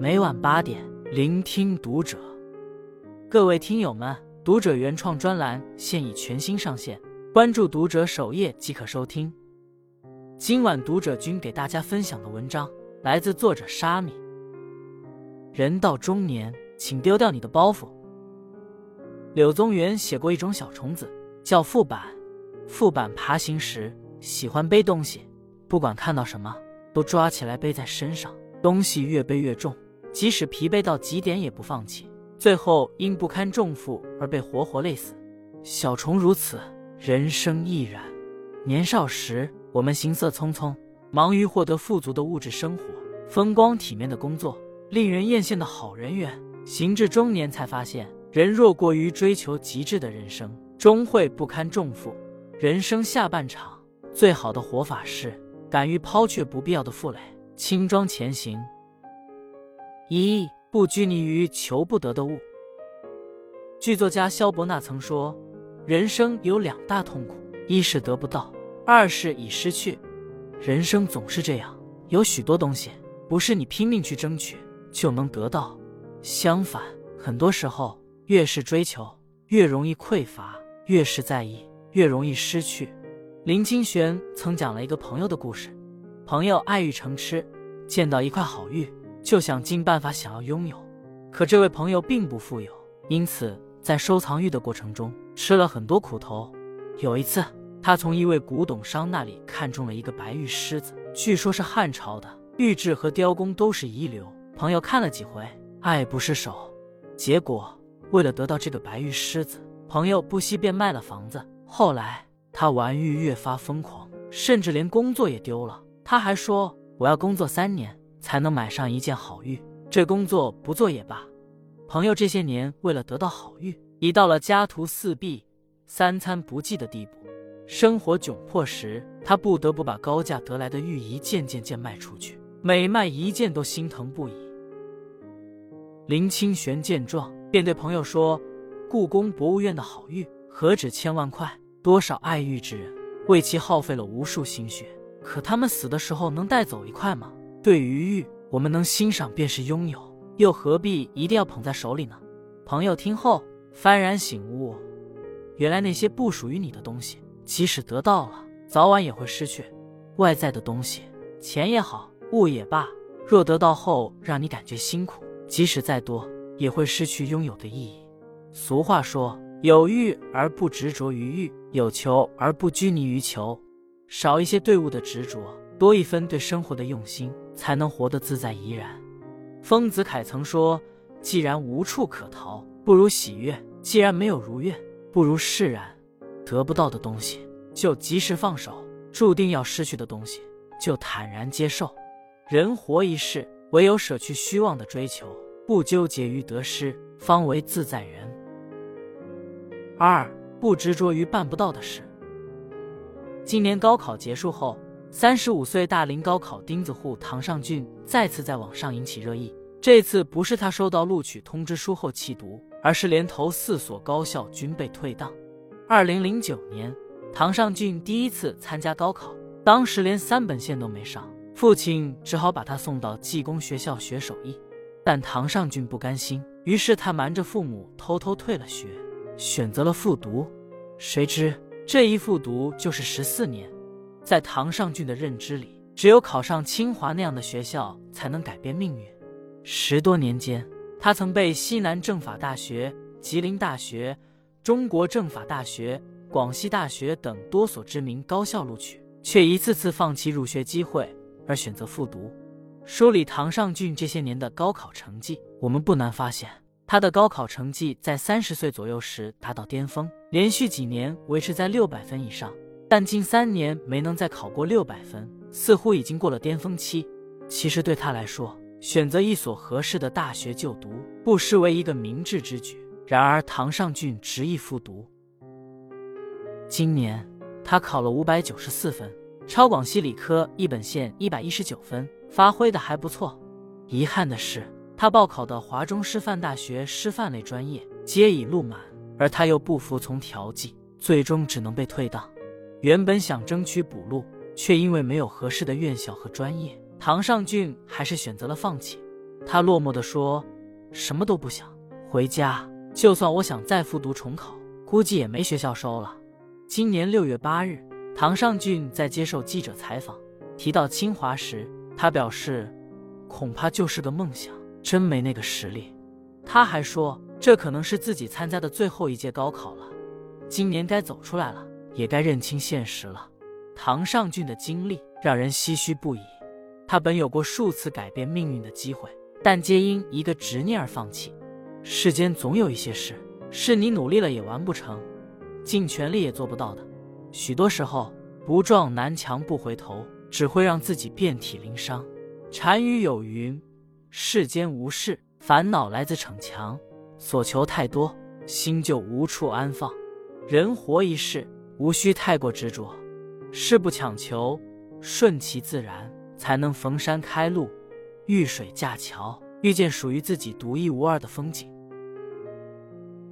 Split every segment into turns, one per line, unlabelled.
每晚八点，聆听读者。各位听友们，读者原创专栏现已全新上线，关注读者首页即可收听。今晚读者君给大家分享的文章来自作者沙米。人到中年，请丢掉你的包袱。柳宗元写过一种小虫子，叫副板。副板爬行时喜欢背东西，不管看到什么，都抓起来背在身上。东西越背越重，即使疲惫到极点也不放弃。最后因不堪重负而被活活累死。小虫如此，人生亦然。年少时，我们行色匆匆，忙于获得富足的物质生活、风光体面的工作、令人艳羡的好人缘。行至中年，才发现，人若过于追求极致的人生，终会不堪重负。人生下半场，最好的活法是敢于抛却不必要的负累，轻装前行。一不拘泥于求不得的物。剧作家萧伯纳曾说：“人生有两大痛苦，一是得不到。”二是已失去，人生总是这样，有许多东西不是你拼命去争取就能得到，相反，很多时候越是追求，越容易匮乏；越是在意，越容易失去。林清玄曾讲了一个朋友的故事：朋友爱玉成痴，见到一块好玉就想尽办法想要拥有，可这位朋友并不富有，因此在收藏玉的过程中吃了很多苦头。有一次。他从一位古董商那里看中了一个白玉狮子，据说是汉朝的，玉质和雕工都是一流。朋友看了几回，爱不释手。结果为了得到这个白玉狮子，朋友不惜变卖了房子。后来他玩玉越发疯狂，甚至连工作也丢了。他还说：“我要工作三年才能买上一件好玉，这工作不做也罢。”朋友这些年为了得到好玉，已到了家徒四壁、三餐不继的地步。生活窘迫时，他不得不把高价得来的玉一件件件卖出去，每卖一件都心疼不已。林清玄见状，便对朋友说：“故宫博物院的好玉何止千万块，多少爱玉之人为其耗费了无数心血，可他们死的时候能带走一块吗？对于玉，我们能欣赏便是拥有，又何必一定要捧在手里呢？”朋友听后幡然醒悟，原来那些不属于你的东西。即使得到了，早晚也会失去。外在的东西，钱也好，物也罢，若得到后让你感觉辛苦，即使再多，也会失去拥有的意义。俗话说：“有欲而不执着于欲，有求而不拘泥于求。”少一些对物的执着，多一分对生活的用心，才能活得自在怡然。丰子恺曾说：“既然无处可逃，不如喜悦；既然没有如愿，不如释然。”得不到的东西就及时放手，注定要失去的东西就坦然接受。人活一世，唯有舍去虚妄的追求，不纠结于得失，方为自在人。二不执着于办不到的事。今年高考结束后，三十五岁大龄高考钉子户唐尚俊再次在网上引起热议。这次不是他收到录取通知书后弃读，而是连投四所高校均被退档。二零零九年，唐尚俊第一次参加高考，当时连三本线都没上，父亲只好把他送到技工学校学手艺。但唐尚俊不甘心，于是他瞒着父母偷偷退了学，选择了复读。谁知这一复读就是十四年。在唐尚俊的认知里，只有考上清华那样的学校才能改变命运。十多年间，他曾被西南政法大学、吉林大学。中国政法大学、广西大学等多所知名高校录取，却一次次放弃入学机会，而选择复读。梳理唐尚俊这些年的高考成绩，我们不难发现，他的高考成绩在三十岁左右时达到巅峰，连续几年维持在六百分以上，但近三年没能再考过六百分，似乎已经过了巅峰期。其实对他来说，选择一所合适的大学就读，不失为一个明智之举。然而，唐尚俊执意复读。今年他考了五百九十四分，超广西理科一本线一百一十九分，发挥的还不错。遗憾的是，他报考的华中师范大学师范类专业皆已录满，而他又不服从调剂，最终只能被退档。原本想争取补录，却因为没有合适的院校和专业，唐尚俊还是选择了放弃。他落寞地说：“什么都不想，回家。就算我想再复读重考，估计也没学校收了。”今年六月八日，唐尚俊在接受记者采访，提到清华时，他表示：“恐怕就是个梦想，真没那个实力。”他还说：“这可能是自己参加的最后一届高考了，今年该走出来了，也该认清现实了。”唐尚俊的经历让人唏嘘不已。他本有过数次改变命运的机会，但皆因一个执念而放弃。世间总有一些事，是你努力了也完不成，尽全力也做不到的。许多时候，不撞南墙不回头，只会让自己遍体鳞伤。禅语有云：“世间无事，烦恼来自逞强；所求太多，心就无处安放。人活一世，无需太过执着。”事不强求，顺其自然，才能逢山开路，遇水架桥，遇见属于自己独一无二的风景。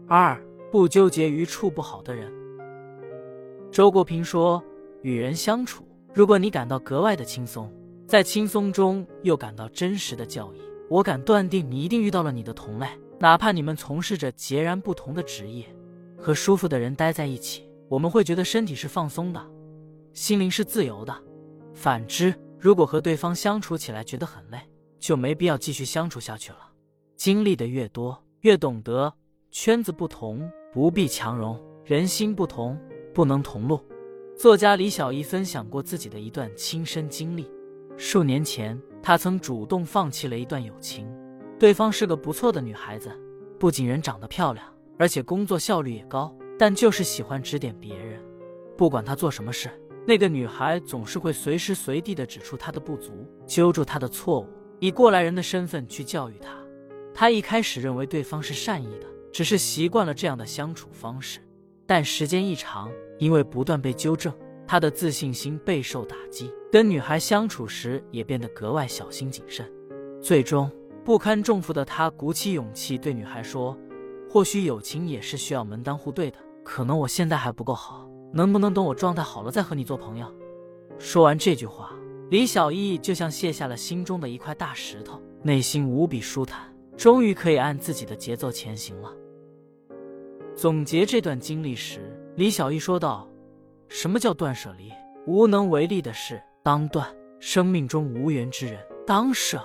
二不纠结于处不好的人。周国平说：“与人相处，如果你感到格外的轻松，在轻松中又感到真实的教益，我敢断定你一定遇到了你的同类。哪怕你们从事着截然不同的职业，和舒服的人待在一起，我们会觉得身体是放松的。”心灵是自由的，反之，如果和对方相处起来觉得很累，就没必要继续相处下去了。经历的越多，越懂得圈子不同不必强融，人心不同不能同路。作家李小艺分享过自己的一段亲身经历：数年前，他曾主动放弃了一段友情，对方是个不错的女孩子，不仅人长得漂亮，而且工作效率也高，但就是喜欢指点别人，不管他做什么事。那个女孩总是会随时随地的指出他的不足，揪住他的错误，以过来人的身份去教育他。他一开始认为对方是善意的，只是习惯了这样的相处方式。但时间一长，因为不断被纠正，他的自信心备受打击，跟女孩相处时也变得格外小心谨慎。最终，不堪重负的他鼓起勇气对女孩说：“或许友情也是需要门当户对的，可能我现在还不够好。”能不能等我状态好了再和你做朋友？说完这句话，李小艺就像卸下了心中的一块大石头，内心无比舒坦，终于可以按自己的节奏前行了。总结这段经历时，李小艺说道：“什么叫断舍离？无能为力的事当断，生命中无缘之人当舍。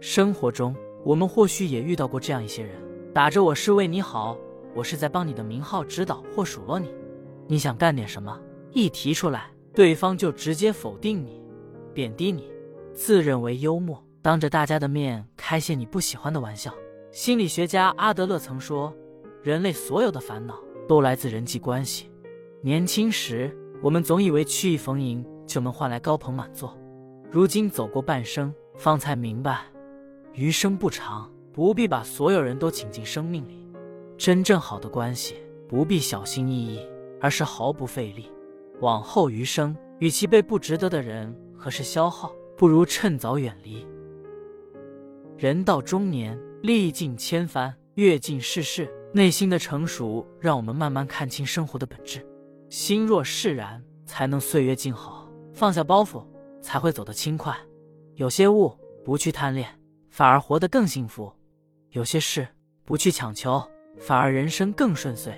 生活中，我们或许也遇到过这样一些人，打着我是为你好，我是在帮你的名号指导或数落你。”你想干点什么，一提出来，对方就直接否定你，贬低你，自认为幽默，当着大家的面开些你不喜欢的玩笑。心理学家阿德勒曾说，人类所有的烦恼都来自人际关系。年轻时，我们总以为曲意逢迎就能换来高朋满座，如今走过半生，方才明白，余生不长，不必把所有人都请进生命里。真正好的关系，不必小心翼翼。而是毫不费力。往后余生，与其被不值得的人和事消耗，不如趁早远离。人到中年，历尽千帆，阅尽世事，内心的成熟让我们慢慢看清生活的本质。心若释然，才能岁月静好；放下包袱，才会走得轻快。有些物不去贪恋，反而活得更幸福；有些事不去强求，反而人生更顺遂；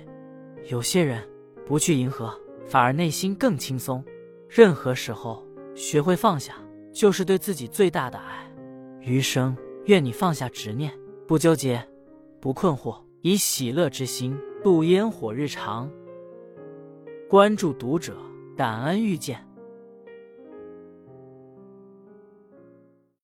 有些人。不去迎合，反而内心更轻松。任何时候，学会放下，就是对自己最大的爱。余生，愿你放下执念，不纠结，不困惑，以喜乐之心度烟火日常。关注读者，感恩遇见。